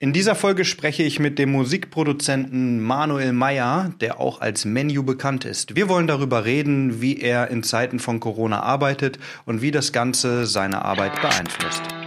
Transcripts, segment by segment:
In dieser Folge spreche ich mit dem Musikproduzenten Manuel Meyer, der auch als Menu bekannt ist. Wir wollen darüber reden, wie er in Zeiten von Corona arbeitet und wie das Ganze seine Arbeit beeinflusst.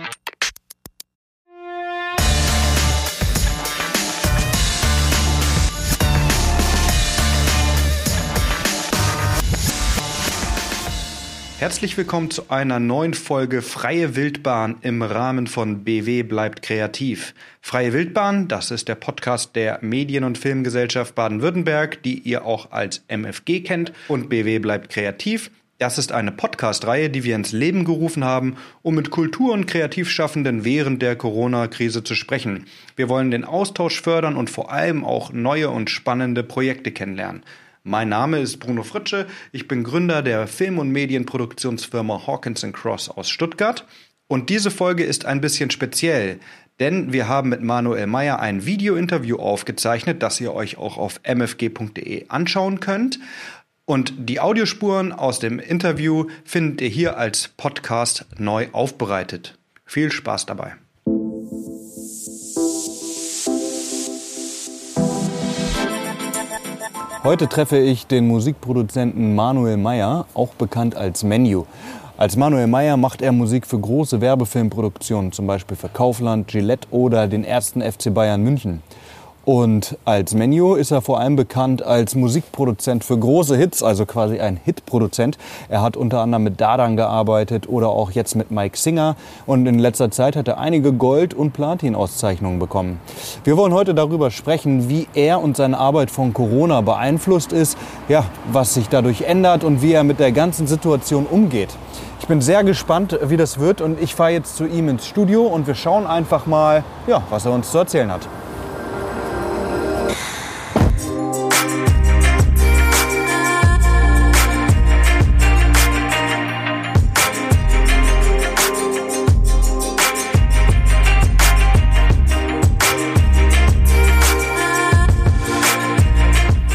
Herzlich willkommen zu einer neuen Folge Freie Wildbahn im Rahmen von BW bleibt kreativ. Freie Wildbahn, das ist der Podcast der Medien- und Filmgesellschaft Baden-Württemberg, die ihr auch als MFG kennt. Und BW bleibt kreativ. Das ist eine Podcast-Reihe, die wir ins Leben gerufen haben, um mit Kultur- und Kreativschaffenden während der Corona-Krise zu sprechen. Wir wollen den Austausch fördern und vor allem auch neue und spannende Projekte kennenlernen. Mein Name ist Bruno Fritsche. Ich bin Gründer der Film- und Medienproduktionsfirma Hawkins Cross aus Stuttgart. Und diese Folge ist ein bisschen speziell, denn wir haben mit Manuel Meyer ein Video-Interview aufgezeichnet, das ihr euch auch auf mfg.de anschauen könnt. Und die Audiospuren aus dem Interview findet ihr hier als Podcast neu aufbereitet. Viel Spaß dabei. Heute treffe ich den Musikproduzenten Manuel Meyer, auch bekannt als Menu. Als Manuel Meyer macht er Musik für große Werbefilmproduktionen, zum Beispiel für Kaufland, Gillette oder den ersten FC Bayern München. Und als Menio ist er vor allem bekannt als Musikproduzent für große Hits, also quasi ein Hitproduzent. Er hat unter anderem mit Dadan gearbeitet oder auch jetzt mit Mike Singer. Und in letzter Zeit hat er einige Gold- und Platin-Auszeichnungen bekommen. Wir wollen heute darüber sprechen, wie er und seine Arbeit von Corona beeinflusst ist, ja, was sich dadurch ändert und wie er mit der ganzen Situation umgeht. Ich bin sehr gespannt, wie das wird und ich fahre jetzt zu ihm ins Studio und wir schauen einfach mal, ja, was er uns zu erzählen hat.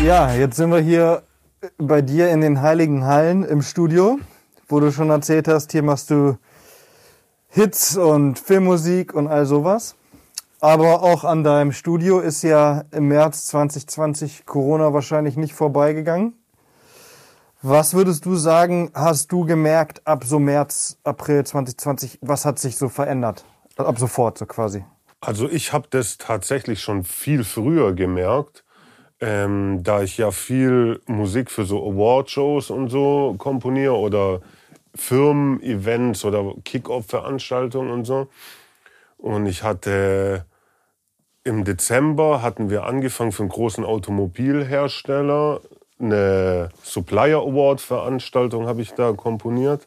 Ja, jetzt sind wir hier bei dir in den Heiligen Hallen im Studio, wo du schon erzählt hast, hier machst du Hits und Filmmusik und all sowas. Aber auch an deinem Studio ist ja im März 2020 Corona wahrscheinlich nicht vorbeigegangen. Was würdest du sagen, hast du gemerkt ab so März, April 2020, was hat sich so verändert? Ab sofort so quasi. Also ich habe das tatsächlich schon viel früher gemerkt ähm, da ich ja viel Musik für so Award-Shows und so komponiere oder Firmen-Events oder Kick-Off-Veranstaltungen und so. Und ich hatte im Dezember hatten wir angefangen für einen großen Automobilhersteller eine Supplier Award Veranstaltung habe ich da komponiert.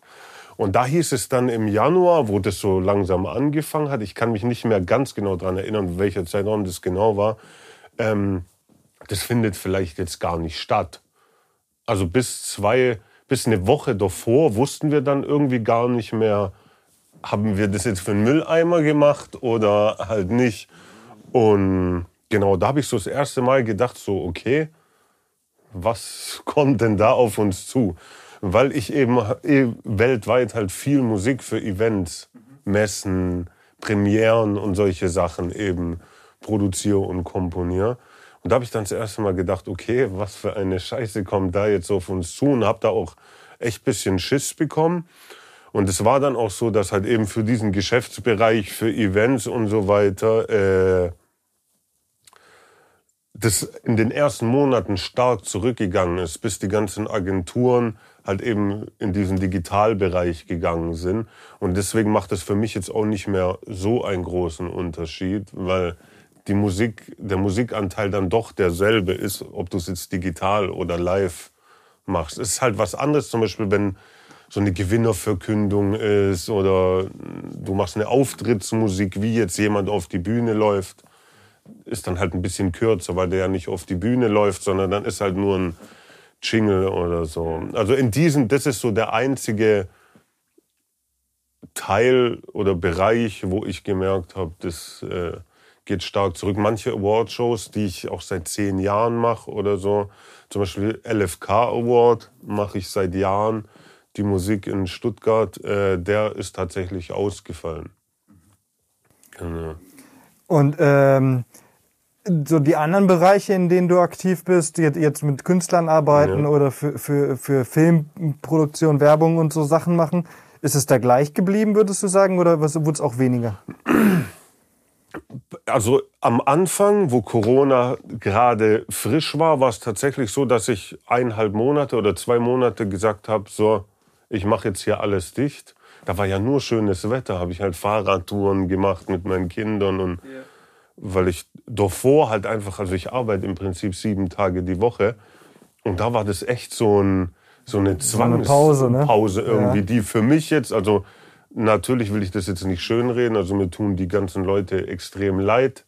Und da hieß es dann im Januar, wo das so langsam angefangen hat, ich kann mich nicht mehr ganz genau daran erinnern, welcher Zeitraum das genau war, ähm, das findet vielleicht jetzt gar nicht statt. Also bis zwei, bis eine Woche davor wussten wir dann irgendwie gar nicht mehr, haben wir das jetzt für einen Mülleimer gemacht oder halt nicht. Und genau, da habe ich so das erste Mal gedacht, so, okay, was kommt denn da auf uns zu? Weil ich eben eh weltweit halt viel Musik für Events, Messen, Premieren und solche Sachen eben produziere und komponiere. Und da habe ich dann das erste Mal gedacht, okay, was für eine Scheiße kommt da jetzt auf uns zu und habe da auch echt bisschen Schiss bekommen. Und es war dann auch so, dass halt eben für diesen Geschäftsbereich, für Events und so weiter, äh, das in den ersten Monaten stark zurückgegangen ist, bis die ganzen Agenturen halt eben in diesen Digitalbereich gegangen sind. Und deswegen macht es für mich jetzt auch nicht mehr so einen großen Unterschied, weil die Musik, der Musikanteil dann doch derselbe ist, ob du es jetzt digital oder live machst. Es ist halt was anderes, zum Beispiel, wenn so eine Gewinnerverkündung ist oder du machst eine Auftrittsmusik, wie jetzt jemand auf die Bühne läuft, ist dann halt ein bisschen kürzer, weil der ja nicht auf die Bühne läuft, sondern dann ist halt nur ein Jingle oder so. Also in diesem, das ist so der einzige Teil oder Bereich, wo ich gemerkt habe, das äh, geht stark zurück. Manche Awardshows, die ich auch seit zehn Jahren mache oder so, zum Beispiel LFK Award mache ich seit Jahren. Die Musik in Stuttgart, äh, der ist tatsächlich ausgefallen. Genau. Und ähm, so die anderen Bereiche, in denen du aktiv bist, jetzt, jetzt mit Künstlern arbeiten Ja. oder für, für, für Filmproduktion, Werbung und so Sachen machen, ist es da gleich geblieben, würdest du sagen, oder wurde es auch weniger? Also am Anfang, wo Corona gerade frisch war, war es tatsächlich so, dass ich eineinhalb Monate oder zwei Monate gesagt habe, so, ich mache jetzt hier alles dicht. Da war ja nur schönes Wetter, habe ich halt Fahrradtouren gemacht mit meinen Kindern und weil ich davor halt einfach, also ich arbeite im Prinzip sieben Tage die Woche und da war das echt so, ein, so eine Zwangspause Pause, ne? Irgendwie, Ja. die für mich jetzt, also natürlich will ich das jetzt nicht schönreden, also mir tun die ganzen Leute extrem leid,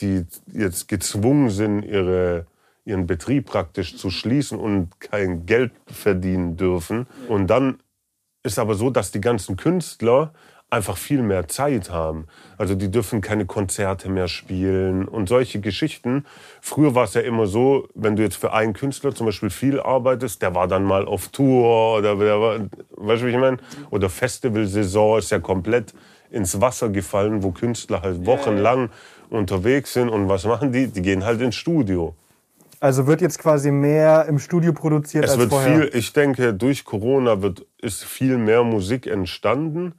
die jetzt gezwungen sind, ihre, ihren Betrieb praktisch zu schließen und kein Geld verdienen dürfen. Und dann ist aber so, dass die ganzen Künstler einfach viel mehr Zeit haben. Also die dürfen keine Konzerte mehr spielen und solche Geschichten. Früher war es ja immer so, wenn du jetzt für einen Künstler zum Beispiel viel arbeitest, der war dann mal auf Tour oder der war, weißt du, wie ich meine? Oder Festivalsaison ist ja komplett ins Wasser gefallen, wo Künstler halt wochenlang unterwegs sind und was machen die? Die gehen halt ins Studio. Also wird jetzt quasi mehr im Studio produziert Es als wird vorher? viel, ich denke, durch Corona wird, ist viel mehr Musik entstanden.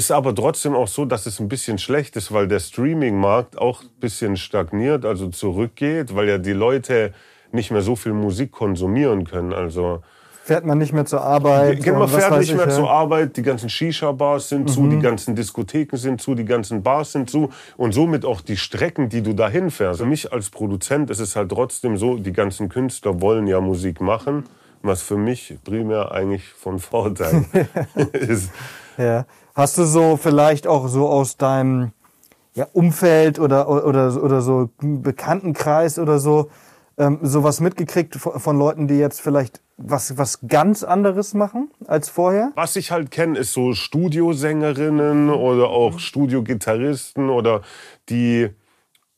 Ist aber trotzdem auch so, dass es ein bisschen schlecht ist, weil der Streaming-Markt auch ein bisschen stagniert, also zurückgeht, weil ja die Leute nicht mehr so viel Musik konsumieren können. Also Fährt man nicht mehr zur Arbeit? man und was fährt nicht ich, mehr. Mhm. zur Arbeit, die ganzen Shisha-Bars sind zu, die ganzen Diskotheken sind zu, die ganzen Bars sind zu und somit auch die Strecken, die du dahin fährst. Für mich als Produzent ist es halt trotzdem so, die ganzen Künstler wollen ja Musik machen, was für mich primär eigentlich von Vorteil ist. Ja. Hast du so vielleicht auch so aus deinem ja, Umfeld oder, oder, oder so Bekanntenkreis oder so ähm, sowas mitgekriegt von, von Leuten, die jetzt vielleicht was, was ganz anderes machen als vorher? Was ich halt kenne, ist so Studiosängerinnen oder auch Studiogitarristen oder die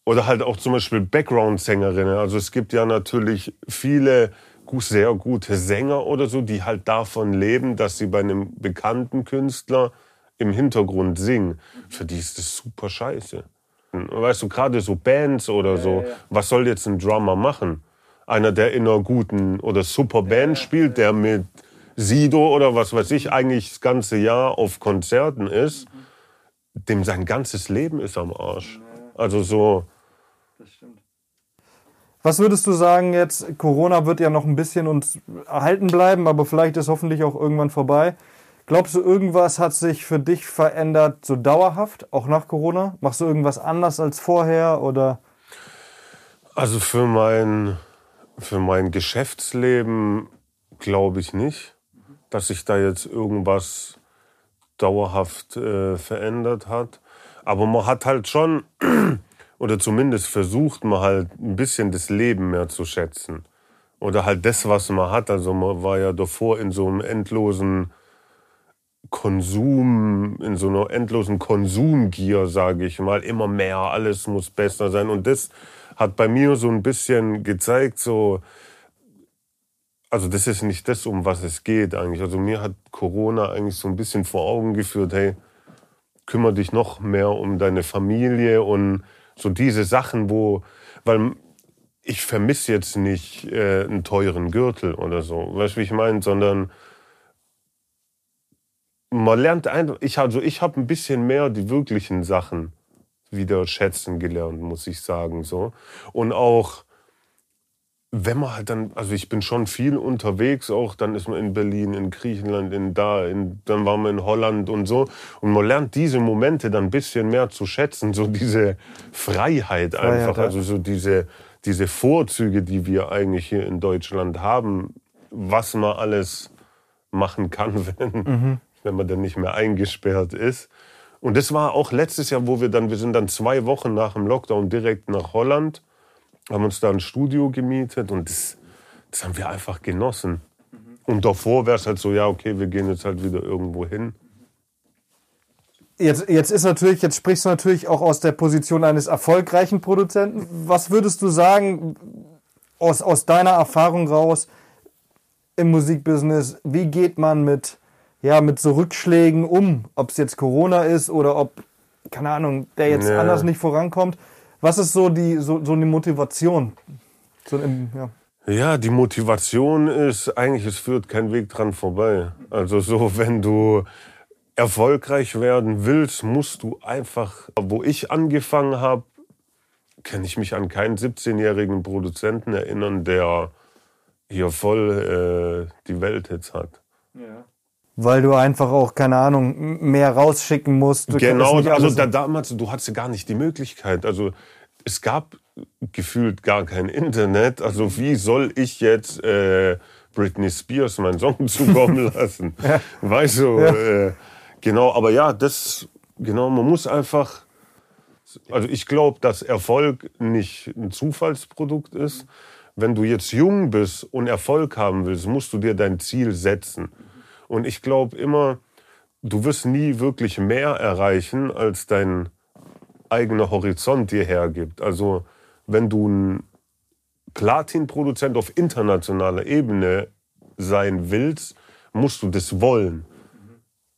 oder halt auch zum Beispiel Background-Sängerinnen. Also es gibt ja natürlich viele sehr gute Sänger oder so, die halt davon leben, dass sie bei einem bekannten Künstler im Hintergrund singen. Für die ist das super scheiße. Weißt du, gerade so Bands oder so, was soll jetzt ein Drummer machen? Einer, der in einer guten oder super Band spielt, der mit Sido oder was weiß ich eigentlich das ganze Jahr auf Konzerten ist, dem sein ganzes Leben ist am Arsch. Also so, Was würdest du sagen jetzt? Corona wird ja noch ein bisschen uns erhalten bleiben, aber vielleicht ist hoffentlich auch irgendwann vorbei. Glaubst du, irgendwas hat sich für dich verändert, so dauerhaft, auch nach Corona? Machst du irgendwas anders als vorher oder? Also für mein, für mein Geschäftsleben glaube ich nicht, dass sich da jetzt irgendwas dauerhaft äh, verändert hat. Aber man hat halt schon, oder zumindest versucht man halt ein bisschen das Leben mehr zu schätzen. Oder halt das, was man hat. Also man war ja davor in so einem endlosen Konsum, in so einer endlosen Konsumgier, sage ich mal. Immer mehr, alles muss besser sein. Und das hat bei mir so ein bisschen gezeigt, so, also das ist nicht das, um was es geht eigentlich. Also mir hat Corona eigentlich so ein bisschen vor Augen geführt, hey, kümmere dich noch mehr um deine Familie und so diese Sachen, wo, weil ich vermisse jetzt nicht äh, einen teuren Gürtel oder so, weißt du, wie ich meine, sondern man lernt einfach, ich, also ich habe ein bisschen mehr die wirklichen Sachen wieder schätzen gelernt, muss ich sagen, so. Und auch, wenn man halt dann, also ich bin schon viel unterwegs auch, dann ist man in Berlin, in Griechenland, in da, in, dann waren wir in Holland und so. Und man lernt diese Momente dann ein bisschen mehr zu schätzen, so diese Freiheit einfach, ja. also so diese, diese Vorzüge, die wir eigentlich hier in Deutschland haben, was man alles machen kann, wenn, wenn man dann nicht mehr eingesperrt ist. Und das war auch letztes Jahr, wo wir dann, wir sind dann zwei Wochen nach dem Lockdown direkt nach Holland, haben uns da ein Studio gemietet und das, das haben wir einfach genossen. Und davor wäre es halt so, ja, okay, wir gehen jetzt halt wieder irgendwo hin. Jetzt, jetzt ist natürlich, jetzt sprichst du natürlich auch aus der Position eines erfolgreichen Produzenten. Was würdest du sagen, aus, aus deiner Erfahrung raus im Musikbusiness, wie geht man mit, ja, mit so Rückschlägen um? Ob es jetzt Corona ist oder ob keine Ahnung, der jetzt Ja. anders nicht vorankommt. Was ist so die, so, so eine Motivation? So im, ja. Ja, die Motivation ist eigentlich, es führt kein Weg dran vorbei. Also so, wenn du erfolgreich werden willst, musst du einfach, wo ich angefangen habe, kann ich mich an keinen 17-jährigen Produzenten erinnern, der hier voll äh, die Welt jetzt hat. Weil du einfach auch, keine Ahnung, mehr rausschicken musst. Du Genau, also da, damals, du hattest ja gar nicht die Möglichkeit. Also es gab gefühlt gar kein Internet. Also wie soll ich jetzt äh, Britney Spears meinen Song zukommen lassen? Weißt du, äh, genau, aber ja, das, genau, man muss einfach, also ich glaube, dass Erfolg nicht ein Zufallsprodukt ist. Wenn du jetzt jung bist und Erfolg haben willst, musst du dir dein Ziel setzen. Und ich glaube immer, du wirst nie wirklich mehr erreichen, als dein eigener Horizont dir hergibt. Also wenn du ein Platinproduzent auf internationaler Ebene sein willst, musst du das wollen.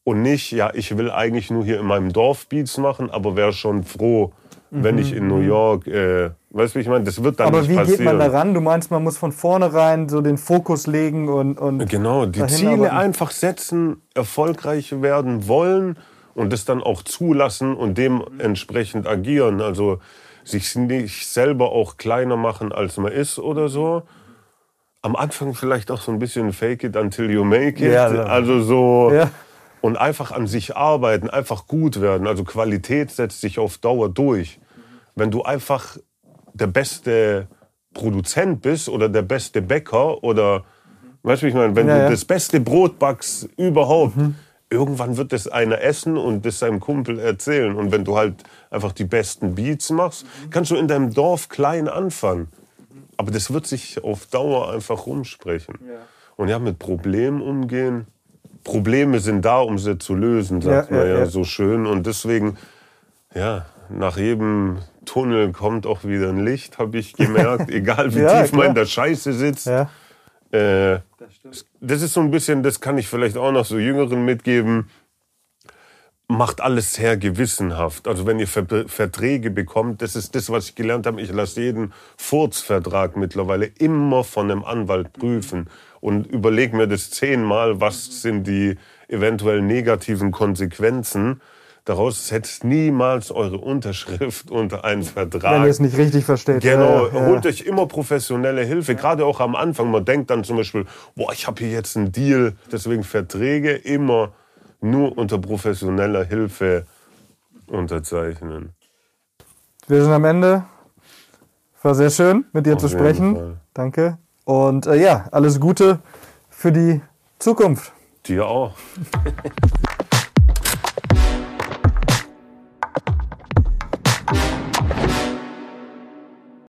Und nicht, ja, ich will eigentlich nur hier in meinem Dorf Beats machen, aber wäre schon froh, wenn ich in New York, äh, weißt du, wie ich meine, das wird dann Aber nicht wie passieren. geht man daran? Du meinst, man muss von vornherein so den Fokus legen und. und Genau, die Ziele arbeiten? einfach setzen, erfolgreich werden wollen und das dann auch zulassen und dementsprechend agieren. Also sich nicht selber auch kleiner machen, als man ist oder so. Am Anfang vielleicht auch so ein bisschen fake it until you make it. Ja, ja. Also so. Ja. Und einfach an sich arbeiten, einfach gut werden. Also Qualität setzt sich auf Dauer durch. Wenn du einfach der beste Produzent bist oder der beste Bäcker oder, weißt du, wie ich meine, wenn Ja, du ja. das beste Brot backst überhaupt, irgendwann wird das einer essen und das seinem Kumpel erzählen. Und wenn du halt einfach die besten Beats machst, kannst du in deinem Dorf klein anfangen. Aber das wird sich auf Dauer einfach rumsprechen. Und ja, mit Problemen umgehen. Probleme sind da, um sie zu lösen, sagt Ja, man ja, ja, ja. so schön. Und deswegen, ja, nach jedem Tunnel kommt auch wieder ein Licht, habe ich gemerkt. Egal wie Ja, tief man klar. in der Scheiße sitzt. ja. Äh, das ist so ein bisschen, das kann ich vielleicht auch noch so Jüngeren mitgeben. Macht alles sehr gewissenhaft. Also wenn ihr Ver Verträge bekommt, das ist das, was ich gelernt habe. Ich lasse jeden Furzvertrag mittlerweile immer von einem Anwalt prüfen und überlege mir das zehnmal, was sind die eventuell negativen Konsequenzen. Daraus setzt niemals eure Unterschrift unter einen Vertrag. Wenn ihr es nicht richtig versteht. Genau, Ja, ja, holt euch immer professionelle Hilfe, gerade auch am Anfang. Man denkt dann zum Beispiel, boah, ich habe hier jetzt einen Deal, deswegen Verträge immer nur unter professioneller Hilfe unterzeichnen. Wir sind am Ende. War sehr schön, mit dir Auf zu sprechen. Fall. Danke. Und äh, ja, alles Gute für die Zukunft. Dir auch.